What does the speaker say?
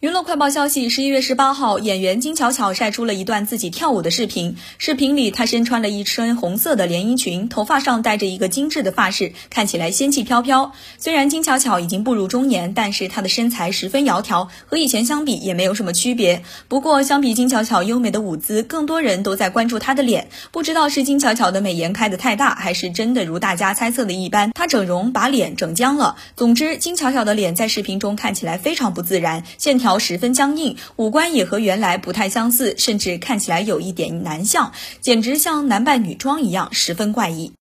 娱乐快报消息：十一月十八号，演员金巧巧晒出了一段自己跳舞的视频。视频里，她身穿了一身红色的连衣裙，头发上戴着一个精致的发饰，看起来仙气飘飘。虽然金巧巧已经步入中年，但是她的身材十分窈窕，和以前相比也没有什么区别。不过，相比金巧巧优美的舞姿，更多人都在关注她的脸。不知道是金巧巧的美颜开得太大，还是真的如大家猜测的一般，她整容把脸整僵了。总之，金巧巧的脸在视频中看起来非常不自然，线条十分僵硬。五官也和原来不太相似，甚至看起来有一点男相，简直像男扮女装一样，十分怪异。